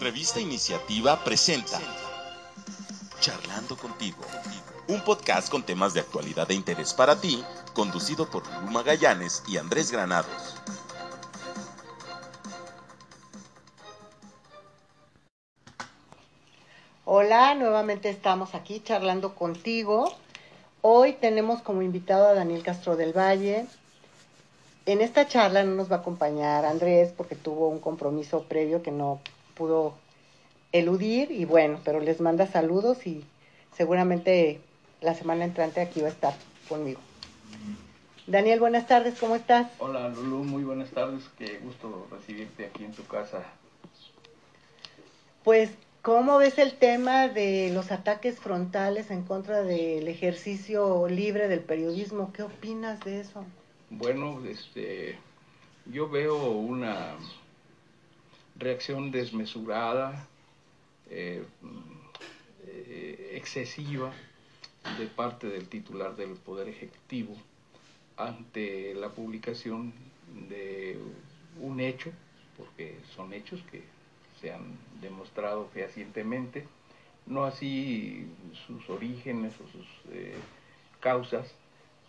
Revista Iniciativa presenta Charlando contigo, un podcast con temas de actualidad de interés para ti, conducido por Luma Gallanes y Andrés Granados. Hola, nuevamente estamos aquí charlando contigo. Hoy tenemos como invitado a Daniel Castro del Valle. En esta charla no nos va a acompañar Andrés porque tuvo un compromiso previo que no pudo eludir y bueno, pero les manda saludos y seguramente la semana entrante aquí va a estar conmigo. Daniel, buenas tardes, ¿cómo estás? Hola Lulu, muy buenas tardes, qué gusto recibirte aquí en tu casa. Pues, ¿cómo ves el tema de los ataques frontales en contra del ejercicio libre del periodismo? ¿Qué opinas de eso? Bueno, este, yo veo una reacción desmesurada, eh, eh, excesiva de parte del titular del Poder Ejecutivo ante la publicación de un hecho, porque son hechos que se han demostrado fehacientemente, no así sus orígenes o sus eh, causas,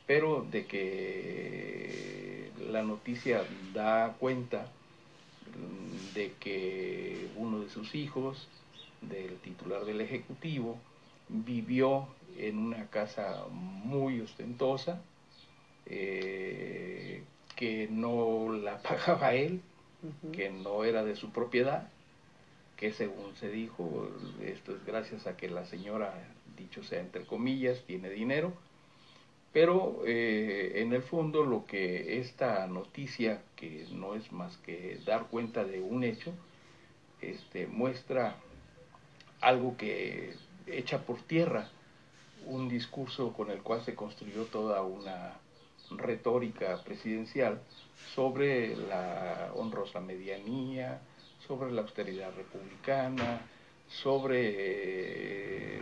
pero de que la noticia da cuenta de que uno de sus hijos, del titular del Ejecutivo, vivió en una casa muy ostentosa, eh, que no la pagaba él, que no era de su propiedad, que según se dijo, esto es gracias a que la señora, dicho sea entre comillas, tiene dinero, pero eh, en el fondo lo que esta noticia, que no es más que dar cuenta de un hecho, este, muestra algo que echa por tierra un discurso con el cual se construyó toda una retórica presidencial sobre la honrosa medianía, sobre la austeridad republicana, sobre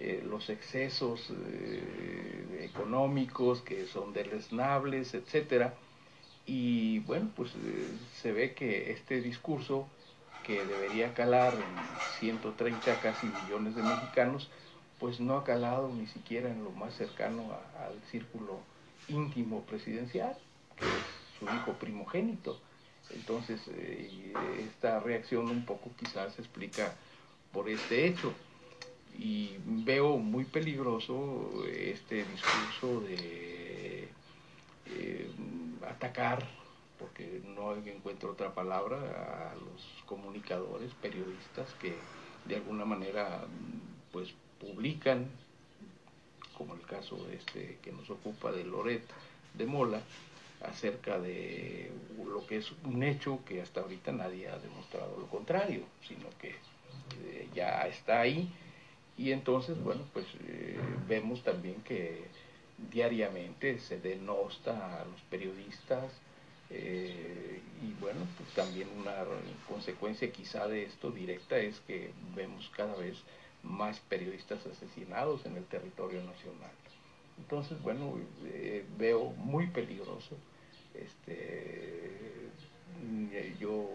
eh, los excesos eh, económicos que son deleznables, etcétera. Y bueno, pues eh, se ve que este discurso que debería calar en 130 casi millones de mexicanos, pues no ha calado ni siquiera en lo más cercano al círculo íntimo presidencial, que es su hijo primogénito. Entonces, esta reacción un poco quizás se explica por este hecho y veo muy peligroso este discurso de eh, atacar, porque no encuentro otra palabra, a los comunicadores, periodistas que de alguna manera pues publican, como el caso este que nos ocupa de Loret de Mola, acerca de lo que es un hecho que hasta ahorita nadie ha demostrado lo contrario, sino que eh, ya está ahí y entonces, bueno, pues eh, vemos también que diariamente se denosta a los periodistas eh, y bueno, pues también una consecuencia quizá de esto directa es que vemos cada vez más periodistas asesinados en el territorio nacional. Entonces, bueno, eh, veo muy peligroso. Este, yo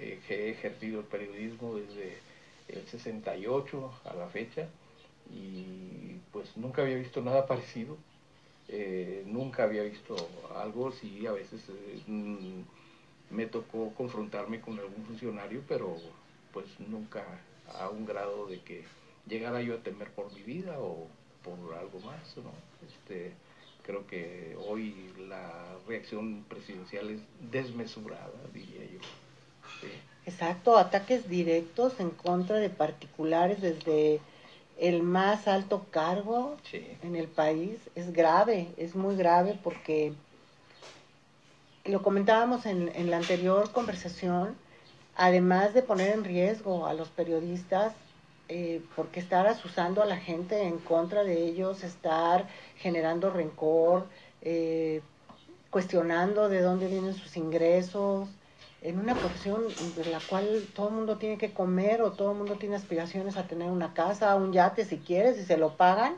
he ejercido el periodismo desde el 68 a la fecha y pues nunca había visto nada parecido, eh, nunca había visto algo, sí, a veces eh, mm, me tocó confrontarme con algún funcionario, pero pues nunca a un grado de que llegara yo a temer por mi vida o por algo más, ¿no? Este, creo que hoy la reacción presidencial es desmesurada, diría yo. Exacto, ataques directos en contra de particulares desde el más alto cargo en el país. Es grave, es muy grave porque lo comentábamos en, en la anterior conversación, además de poner en riesgo a los periodistas, eh, porque estar asusando a la gente en contra de ellos, estar generando rencor, eh, cuestionando de dónde vienen sus ingresos, en una profesión en la cual todo el mundo tiene que comer o todo el mundo tiene aspiraciones a tener una casa, un yate si quieres, y se lo pagan,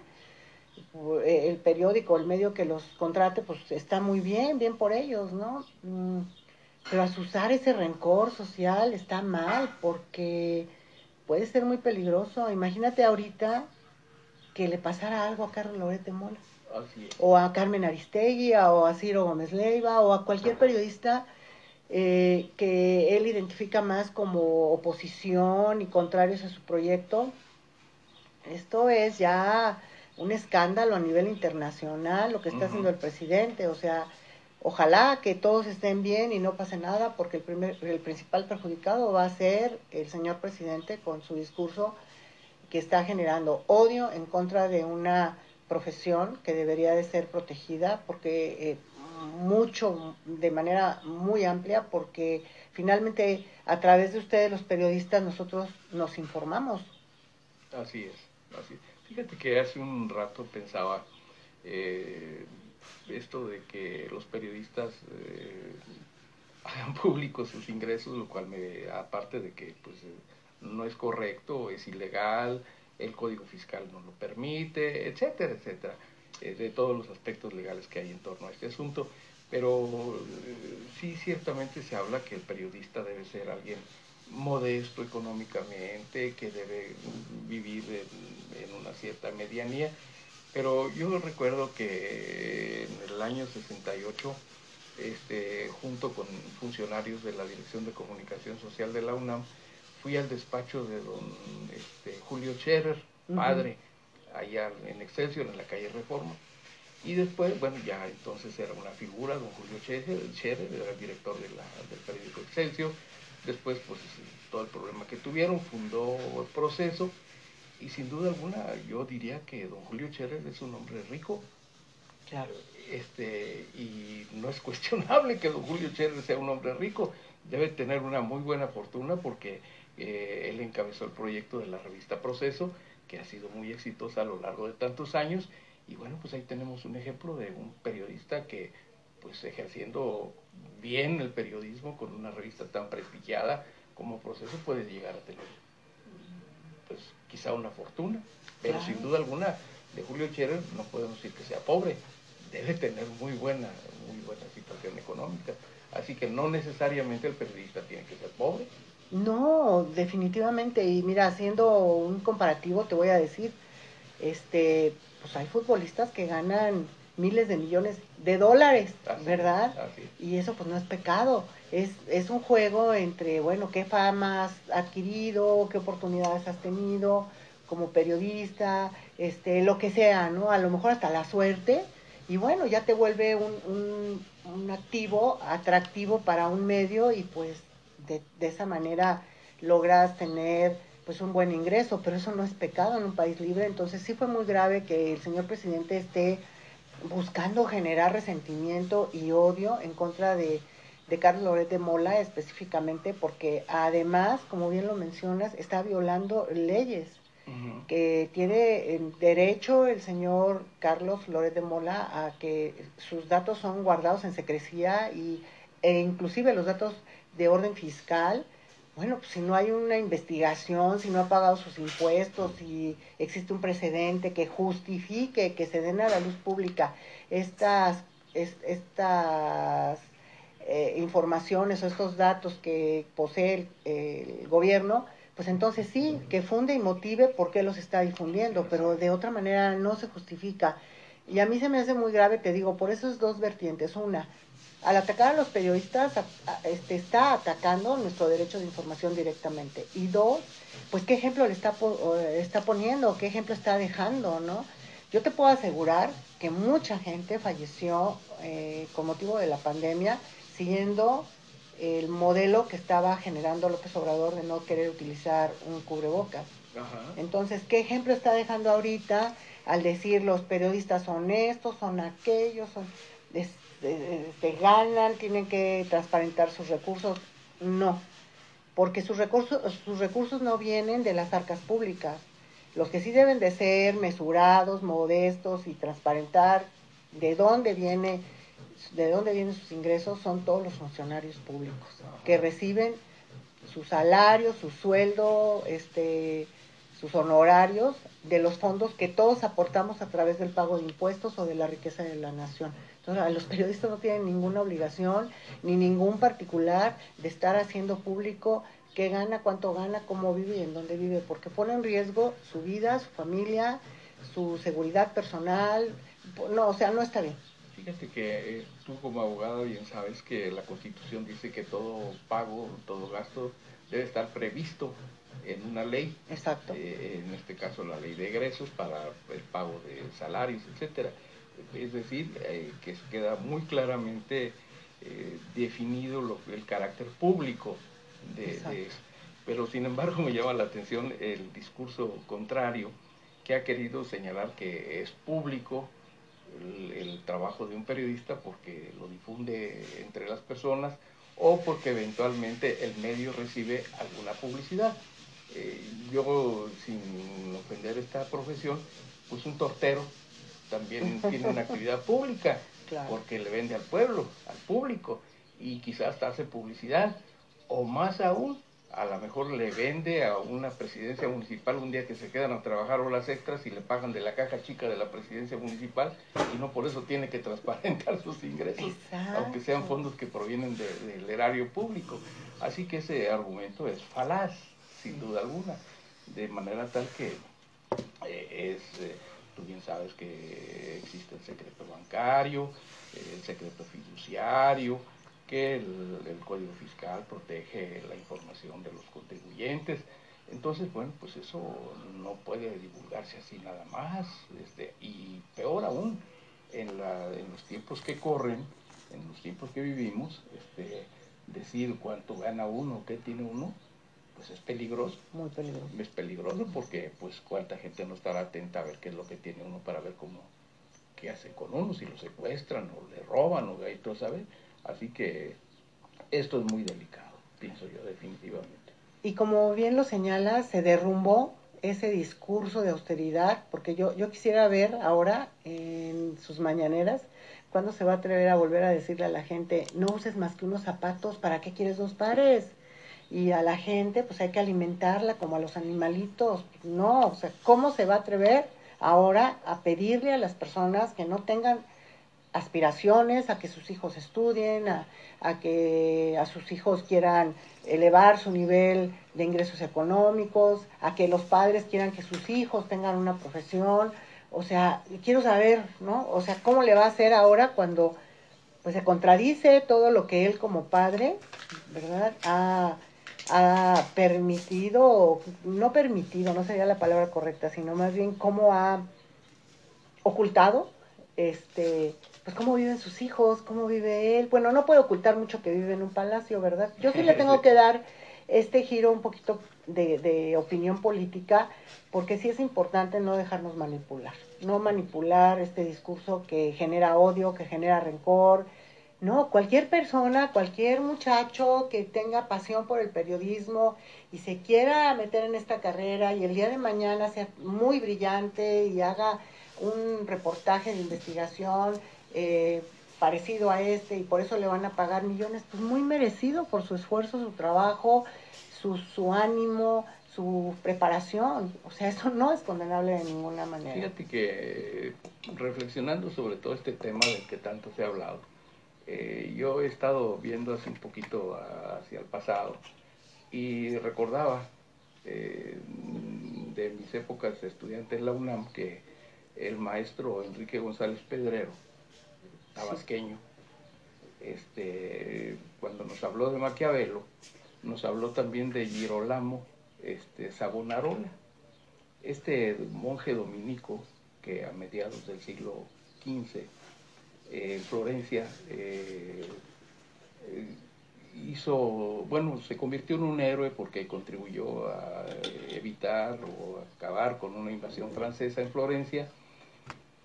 eh, el periódico, el medio que los contrate, pues está muy bien, bien por ellos, ¿no? Mm, pero asusar ese rencor social está mal porque puede ser muy peligroso. Imagínate ahorita que le pasara algo a Carlos Lorete Mola. O a Carmen Aristegui, o a Ciro Gómez Leiva, o a cualquier periodista eh, que él identifica más como oposición y contrarios a su proyecto. Esto es ya un escándalo a nivel internacional, lo que está haciendo el presidente. O sea, ojalá que todos estén bien y no pase nada, porque el, primer, el principal perjudicado va a ser el señor presidente con su discurso que está generando odio en contra de una profesión que debería de ser protegida, porque eh, mucho, de manera muy amplia, porque finalmente a través de ustedes los periodistas nosotros nos informamos. Así es, así Fíjate que hace un rato pensaba eh, esto de que los periodistas eh, hagan públicos sus ingresos, lo cual me, aparte de que pues no es correcto, es ilegal, el código fiscal no lo permite, etcétera, etcétera, de todos los aspectos legales que hay en torno a este asunto. Pero eh, sí ciertamente se habla que el periodista debe ser alguien modesto económicamente, que debe vivir en, una cierta medianía. Pero yo recuerdo que en el año 68, este, junto con funcionarios de la Dirección de Comunicación Social de la UNAM, fui al despacho de don este, Julio Scherer, padre, allá en Excelsior, en la calle Reforma. Y después, bueno, ya entonces era una figura, don Julio Scherer, era el director de la, del periódico Excelsior. Después, pues todo el problema que tuvieron, fundó el proceso. Y sin duda alguna, yo diría que don Julio Scherer es un hombre rico. Claro. Este, y no es cuestionable que don Julio Scherer sea un hombre rico. Debe tener una muy buena fortuna porque eh, él encabezó el proyecto de la revista Proceso, que ha sido muy exitosa a lo largo de tantos años. Y bueno, pues ahí tenemos un ejemplo de un periodista que, pues ejerciendo bien el periodismo con una revista tan prestigiada como Proceso, puede llegar a tener, pues quizá una fortuna. Pero sin duda alguna, de Julio Scherer no podemos decir que sea pobre. Debe tener muy buena, muy buena situación económica. Así que no necesariamente el periodista tiene que ser pobre. No, definitivamente. Y mira, haciendo un comparativo, te voy a decir, este, pues hay futbolistas que ganan miles de millones de dólares, ¿verdad? Y eso pues no es pecado. Es, es un juego entre, bueno, qué fama has adquirido, qué oportunidades has tenido como periodista, este, lo que sea, ¿no? A lo mejor hasta la suerte. Y bueno, ya te vuelve un, un, un activo atractivo para un medio y pues de, esa manera logras tener pues un buen ingreso, pero eso no es pecado en un país libre, entonces sí fue muy grave que el señor presidente esté buscando generar resentimiento y odio en contra de, de Carlos Loret de Mola específicamente, porque además, como bien lo mencionas, está violando leyes que tiene derecho el señor Carlos Loret de Mola a que sus datos son guardados en secrecía y, e inclusive los datos de orden fiscal, bueno, pues si no hay una investigación, si no ha pagado sus impuestos, si existe un precedente que justifique que se den a la luz pública estas, estas eh, informaciones o estos datos que posee el, gobierno, pues entonces sí, que funde y motive por qué los está difundiendo, pero de otra manera no se justifica. Y a mí se me hace muy grave, te digo, por esas dos vertientes. Una, al atacar a los periodistas, este, está atacando nuestro derecho de información directamente. Y dos, pues qué ejemplo le está, está poniendo, qué ejemplo está dejando, ¿no? Yo te puedo asegurar que mucha gente falleció eh, con motivo de la pandemia siguiendo el modelo que estaba generando López Obrador de no querer utilizar un cubrebocas. Entonces, ¿qué ejemplo está dejando ahorita al decir los periodistas son estos, son aquellos, son te ganan, tienen que transparentar sus recursos. No, porque sus recursos, sus recursos no vienen de las arcas públicas. Los que sí deben de ser mesurados, modestos y transparentar de dónde viene de dónde vienen sus ingresos son todos los funcionarios públicos que reciben su salario, su sueldo, este, sus honorarios de los fondos que todos aportamos a través del pago de impuestos o de la riqueza de la nación. Entonces, los periodistas no tienen ninguna obligación ni ningún particular de estar haciendo público qué gana, cuánto gana, cómo vive y en dónde vive, porque pone en riesgo su vida, su familia, su seguridad personal. No, o sea, no está bien. Fíjate que eh, tú como abogado bien sabes que la Constitución dice que todo pago, todo gasto debe estar previsto en una ley. Exacto. Eh, en este caso la ley de egresos para el pago de salarios, etcétera. Es decir, eh, que queda muy claramente definido el carácter público de, eso. Pero sin embargo me llama la atención el discurso contrario que ha querido señalar que es público el, trabajo de un periodista porque lo difunde entre las personas o porque eventualmente el medio recibe alguna publicidad. Eh, yo, sin ofender esta profesión, pues un tortero también tiene una actividad pública porque le vende al pueblo, al público y quizás hasta hace publicidad o más aún a lo mejor le vende a una presidencia municipal un día que se quedan a trabajar horas extras y le pagan de la caja chica de la presidencia municipal y no por eso tiene que transparentar sus ingresos, aunque sean fondos que provienen del erario público. Así que ese argumento es falaz, sin duda alguna, de manera tal que eh, es, eh, tú bien sabes que existe el secreto bancario, el secreto fiduciario, que el, Código Fiscal protege la información de los contribuyentes. Entonces, bueno, pues eso no puede divulgarse así nada más. Este, y peor aún, en, la, en los tiempos que corren, en los tiempos que vivimos, este, decir cuánto gana uno, qué tiene uno, pues es peligroso. Muy peligroso. Es peligroso porque pues cuánta gente no estará atenta a ver qué es lo que tiene uno para ver cómo, qué hace con uno, si lo secuestran o le roban o ahí todo, ¿sabes? Así que esto es muy delicado, pienso yo definitivamente. Y como bien lo señala, se derrumbó ese discurso de austeridad, porque yo, yo quisiera ver ahora en sus mañaneras cuándo se va a atrever a volver a decirle a la gente, no uses más que unos zapatos, ¿para qué quieres dos pares? Y a la gente, pues hay que alimentarla como a los animalitos. No, o sea, ¿cómo se va a atrever ahora a pedirle a las personas que no tengan aspiraciones a que sus hijos estudien, a, que a sus hijos quieran elevar su nivel de ingresos económicos, a que los padres quieran que sus hijos tengan una profesión. O sea, quiero saber, ¿no? O sea, ¿cómo le va a hacer ahora cuando pues se contradice todo lo que él como padre, ¿verdad? Ha, ha permitido, no permitido, no sería la palabra correcta, sino más bien cómo ha ocultado este pues cómo viven sus hijos, cómo vive él. Bueno, no puede ocultar mucho que vive en un palacio, ¿verdad? Yo sí le tengo que dar este giro un poquito de, de opinión política, porque sí es importante no dejarnos manipular, no manipular este discurso que genera odio, que genera rencor. No, cualquier persona, cualquier muchacho que tenga pasión por el periodismo y se quiera meter en esta carrera y el día de mañana sea muy brillante y haga un reportaje de investigación eh, parecido a este y por eso le van a pagar millones, pues muy merecido por su esfuerzo, su trabajo, su, su ánimo, su preparación. O sea, eso no es condenable de ninguna manera. Fíjate que reflexionando sobre todo este tema del que tanto se ha hablado, eh, yo he estado viendo hace un poquito hacia el pasado y recordaba eh, de mis épocas de estudiante en la UNAM que el maestro Enrique González Pedrero tabasqueño, este, cuando nos habló de Maquiavelo, nos habló también de Girolamo este, Savonarola, este monje dominico que a mediados del siglo XV en Florencia eh, eh, hizo, bueno, se convirtió en un héroe porque contribuyó a evitar o acabar con una invasión francesa en Florencia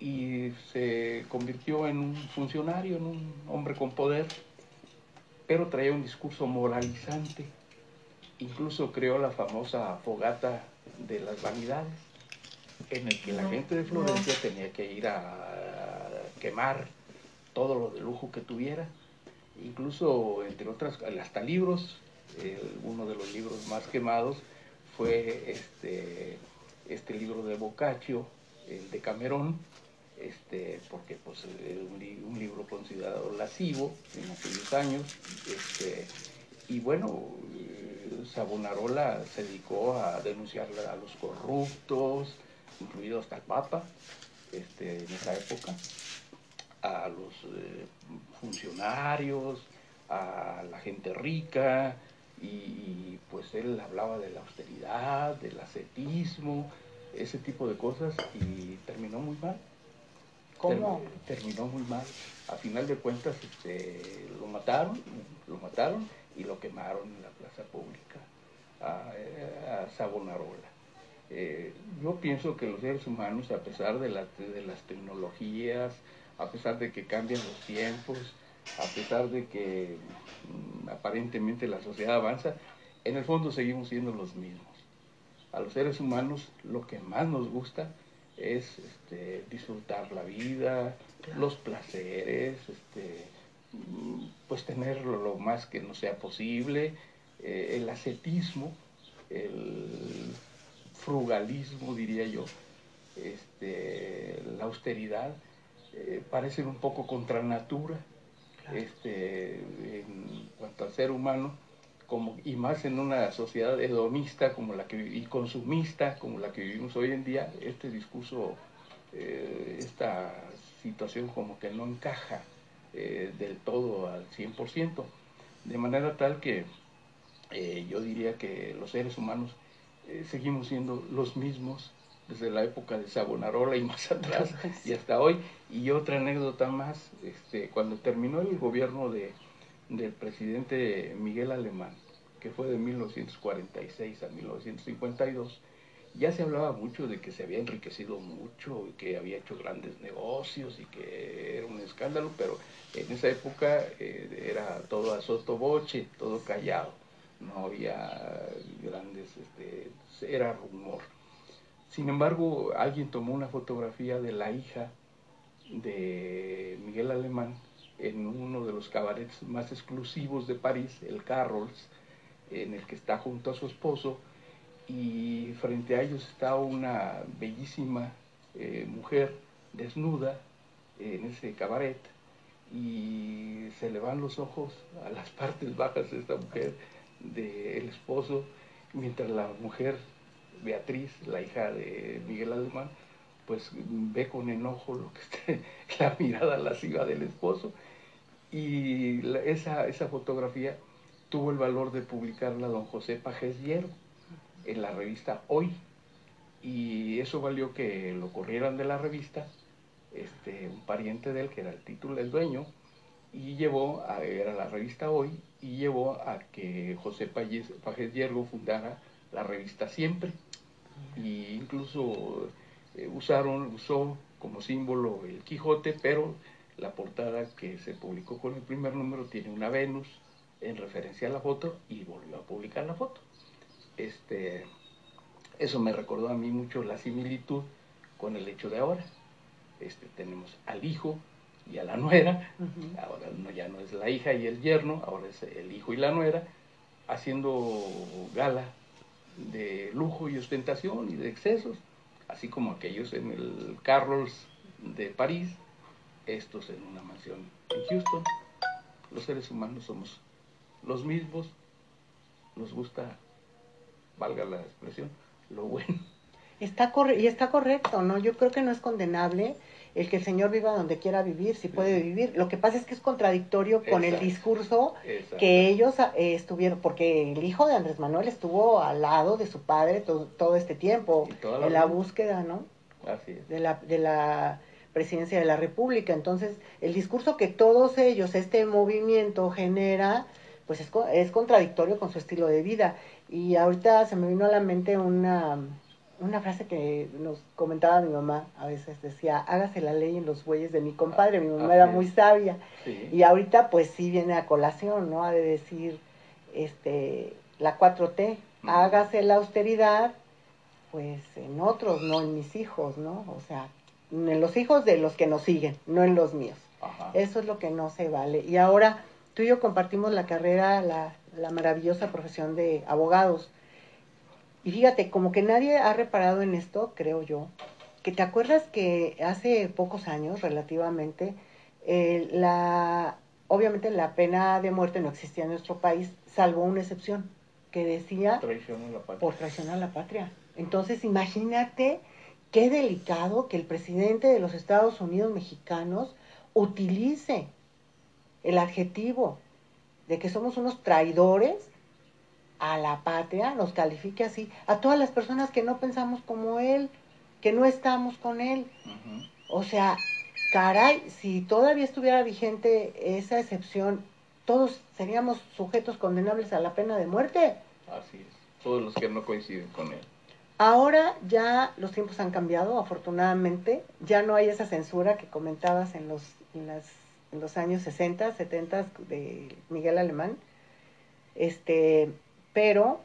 y se convirtió en un funcionario, en un hombre con poder, pero traía un discurso moralizante. Incluso creó la famosa fogata de las vanidades, en el que la gente de Florencia tenía que ir a quemar todo lo de lujo que tuviera. Incluso, entre otras, hasta libros, uno de los libros más quemados fue este, este libro de Boccaccio, el de Camerón, este, porque pues es un, libro considerado lascivo en aquellos años, este, y bueno, eh, Savonarola se dedicó a denunciar a los corruptos, incluido hasta el Papa, en esa época, a los eh, funcionarios, a la gente rica, y, pues él hablaba de la austeridad, del ascetismo, ese tipo de cosas, y terminó muy mal. ¿Cómo? terminó muy mal. A final de cuentas este, lo mataron, lo mataron y lo quemaron en la plaza pública a, a Savonarola. Eh, yo pienso que los seres humanos, a pesar de, de las tecnologías, a pesar de que cambian los tiempos, a pesar de que mm, aparentemente la sociedad avanza, en el fondo seguimos siendo los mismos. A los seres humanos lo que más nos gusta es este, disfrutar la vida, los placeres, este, mm, pues tenerlo lo más que no sea posible, eh, el ascetismo, el frugalismo, diría yo, este, la austeridad, eh, parecen un poco contra natura este, en cuanto al ser humano, como, y más en una sociedad hedonista como la que, y consumista como la que vivimos hoy en día, este discurso, eh, esta situación como que no encaja eh, del todo al 100%, de manera tal que eh, yo diría que los seres humanos seguimos siendo los mismos desde la época de Savonarola y más atrás y hasta hoy. Y otra anécdota más, este, cuando terminó el gobierno de, del presidente Miguel Alemán, que fue de 1946 a 1952, ya se hablaba mucho de que se había enriquecido mucho y que había hecho grandes negocios y que era un escándalo, pero en esa época eh, era todo a sotoboche, todo callado, no había grandes, este, era rumor. Sin embargo, alguien tomó una fotografía de la hija de Miguel Alemán en uno de los cabarets más exclusivos de París, el Carrols, en el que está junto a su esposo, y frente a ellos está una bellísima eh, mujer desnuda en ese cabaret, y se le van los ojos a las partes bajas de esta mujer, del esposo, mientras la mujer Beatriz, la hija de Miguel Alemán, pues ve con enojo lo que esté, la mirada lasciva del esposo. Y esa, esa fotografía tuvo el valor de publicarla don José Pajes Hierro en la revista Hoy. Y eso valió que lo corrieran de la revista, este, un pariente de él, que era el título del dueño, y llevó, a, era la revista Hoy, y llevó a que José Pajes Hierro fundara la revista Siempre y incluso eh, usaron, usó como símbolo el Quijote, pero la portada que se publicó con el primer número tiene una Venus en referencia a la foto y volvió a publicar la foto. Este, eso me recordó a mí mucho la similitud con el hecho de ahora. Este, tenemos al hijo y a la nuera, ahora no, ya no es la hija y el yerno, ahora es el hijo y la nuera, haciendo gala de lujo y ostentación y de excesos, así como aquellos en el Carlos de París, estos en una mansión en Houston. Los seres humanos somos los mismos, nos gusta, valga la expresión, lo bueno. Está y está correcto, ¿no? Yo creo que no es condenable el que el Señor viva donde quiera vivir, si puede vivir. Lo que pasa es que es contradictorio con el discurso que ellos eh, estuvieron, porque el hijo de Andrés Manuel estuvo al lado de su padre todo, este tiempo, en la búsqueda, ¿no? Así es. De la, de la presidencia de la República. Entonces, el discurso que todos ellos, este movimiento genera, pues es, es contradictorio con su estilo de vida. Y ahorita se me vino a la mente una una frase que nos comentaba mi mamá a veces decía, hágase la ley en los bueyes de mi compadre, mi mamá era muy sabia. Y ahorita pues sí viene a colación, ¿no? Ha de decir, este, la 4T, hágase la austeridad, pues en otros, no en mis hijos, ¿no? O sea, en los hijos de los que nos siguen, no en los míos. Eso es lo que no se vale. Y ahora tú y yo compartimos la carrera, la, la maravillosa profesión de abogados Y fíjate, como que nadie ha reparado en esto, creo yo, que te acuerdas que hace pocos años, relativamente, eh, la, obviamente la pena de muerte no existía en nuestro país, salvo una excepción, que decía por traición a la patria. Entonces, imagínate qué delicado que el presidente de los Estados Unidos mexicanos utilice el adjetivo de que somos unos traidores a la patria, nos califique así, a todas las personas que no pensamos como él, que no estamos con él. O sea, caray, si todavía estuviera vigente esa excepción, todos seríamos sujetos condenables a la pena de muerte. Así es, todos los que no coinciden con él. Ahora ya los tiempos han cambiado, afortunadamente. Ya no hay esa censura que comentabas en los, en los años 60, 70 de Miguel Alemán. Este, pero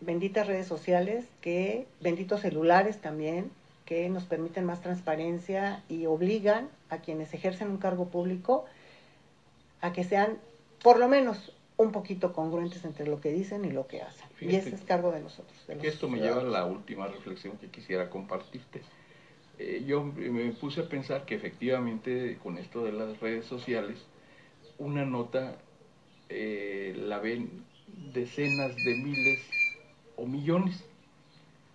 benditas redes sociales, que benditos celulares también, que nos permiten más transparencia y obligan a quienes ejercen un cargo público a que sean por lo menos un poquito congruentes entre lo que dicen y lo que hacen. y ese es cargo de nosotros. esto me lleva a la última reflexión que quisiera compartirte. Eh, yo me puse a pensar que efectivamente con esto de las redes sociales, una nota eh, la ven decenas de miles o millones,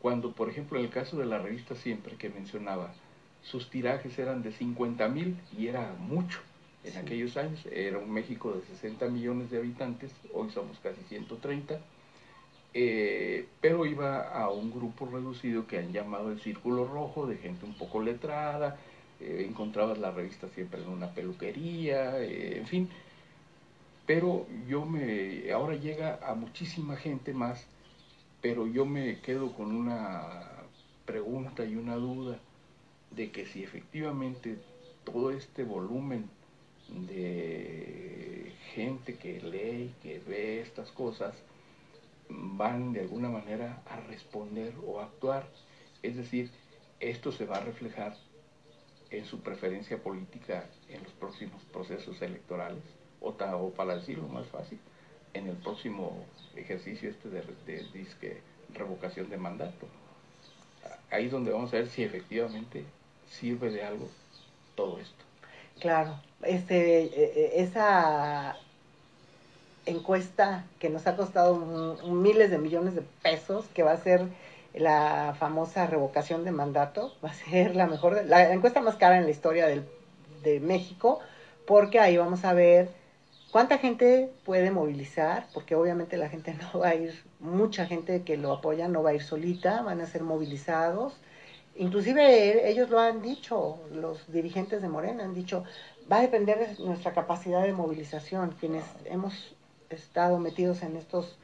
cuando por ejemplo en el caso de la revista Siempre que mencionaba, sus tirajes eran de 50 mil y era mucho. En aquellos años, era un México de 60 millones de habitantes, hoy somos casi 130, eh, pero iba a un grupo reducido que han llamado el Círculo Rojo, de gente un poco letrada, eh, encontrabas la revista siempre en una peluquería, eh, en fin, pero yo me, ahora llega a muchísima gente más, pero yo me quedo con una pregunta y una duda de que si efectivamente todo este volumen de gente que lee, que ve estas cosas, van de alguna manera a responder o a actuar. Es decir, esto se va a reflejar en su preferencia política en los próximos procesos electorales, o, o para decirlo más fácil, en el próximo ejercicio este de, disque revocación de mandato. Ahí es donde vamos a ver si efectivamente sirve de algo todo esto. Claro, este, e, e, esa encuesta que nos ha costado miles de millones de pesos, que va a ser la famosa revocación de mandato, va a ser la mejor, la encuesta más cara en la historia del, de México, porque ahí vamos a ver cuánta gente puede movilizar, porque obviamente la gente no va a ir, mucha gente que lo apoya no va a ir solita, van a ser movilizados. Inclusive ellos lo han dicho, los dirigentes de Morena han dicho, va a depender de nuestra capacidad de movilización, quienes hemos estado metidos en estos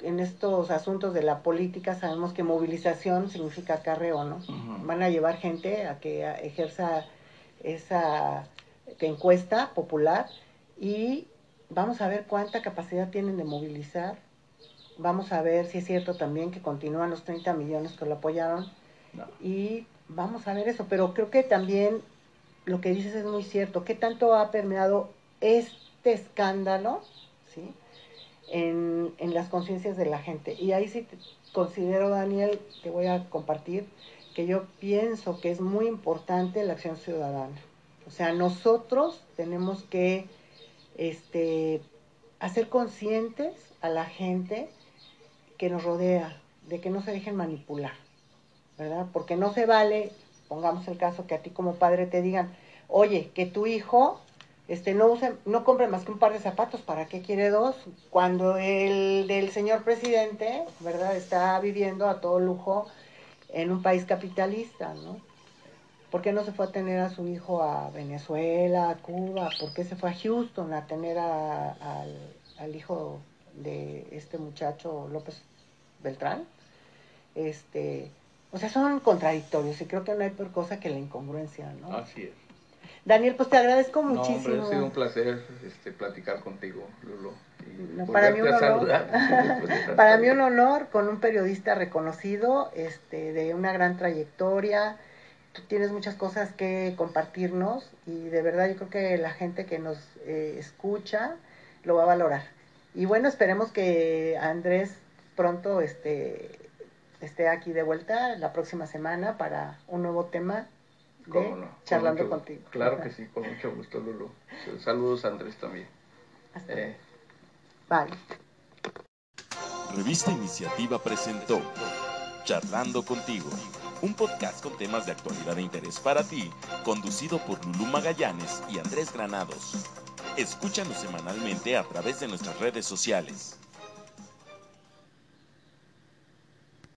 en estos asuntos de la política sabemos que movilización significa carreo, ¿no? Van a llevar gente a que ejerza esa encuesta popular y vamos a ver cuánta capacidad tienen de movilizar. Vamos a ver si es cierto también que continúan los 30 millones que lo apoyaron. Y vamos a ver eso, pero creo que también lo que dices es muy cierto. ¿Qué tanto ha permeado este escándalo ¿sí? en, en las conciencias de la gente? Y ahí sí considero, Daniel, te voy a compartir, que yo pienso que es muy importante la acción ciudadana. O sea, nosotros tenemos que este, hacer conscientes a la gente que nos rodea, de que no se dejen manipular, ¿verdad? Porque no se vale pongamos el caso que a ti como padre te digan, oye, que tu hijo este, no, use, no compre más que un par de zapatos, ¿para qué quiere dos? Cuando el del señor presidente, ¿verdad?, está viviendo a todo lujo en un país capitalista, ¿no? ¿Por qué no se fue a tener a su hijo a Venezuela, a Cuba? ¿Por qué se fue a Houston a tener a, al, al hijo de este muchacho López Beltrán? Este, o sea, son contradictorios y creo que no hay peor cosa que la incongruencia, ¿no? Así es. Daniel, pues te agradezco muchísimo. No, ha sido un placer este, platicar contigo, Lulo. para mí un honor. para mí un honor con un periodista reconocido, este, de una gran trayectoria. Tú tienes muchas cosas que compartirnos y de verdad yo creo que la gente que nos eh, escucha lo va a valorar. Y bueno, esperemos que Andrés pronto este, esté aquí de vuelta la próxima semana para un nuevo tema de charlando contigo. Claro que sí, con mucho gusto, Lulu. Saludos, Andrés, también. Hasta eh. Bye. Revista Iniciativa presentó Charlando contigo, un podcast con temas de actualidad de interés para ti, conducido por Lulú Magallanes y Andrés Granados. Escúchanos semanalmente a través de nuestras redes sociales.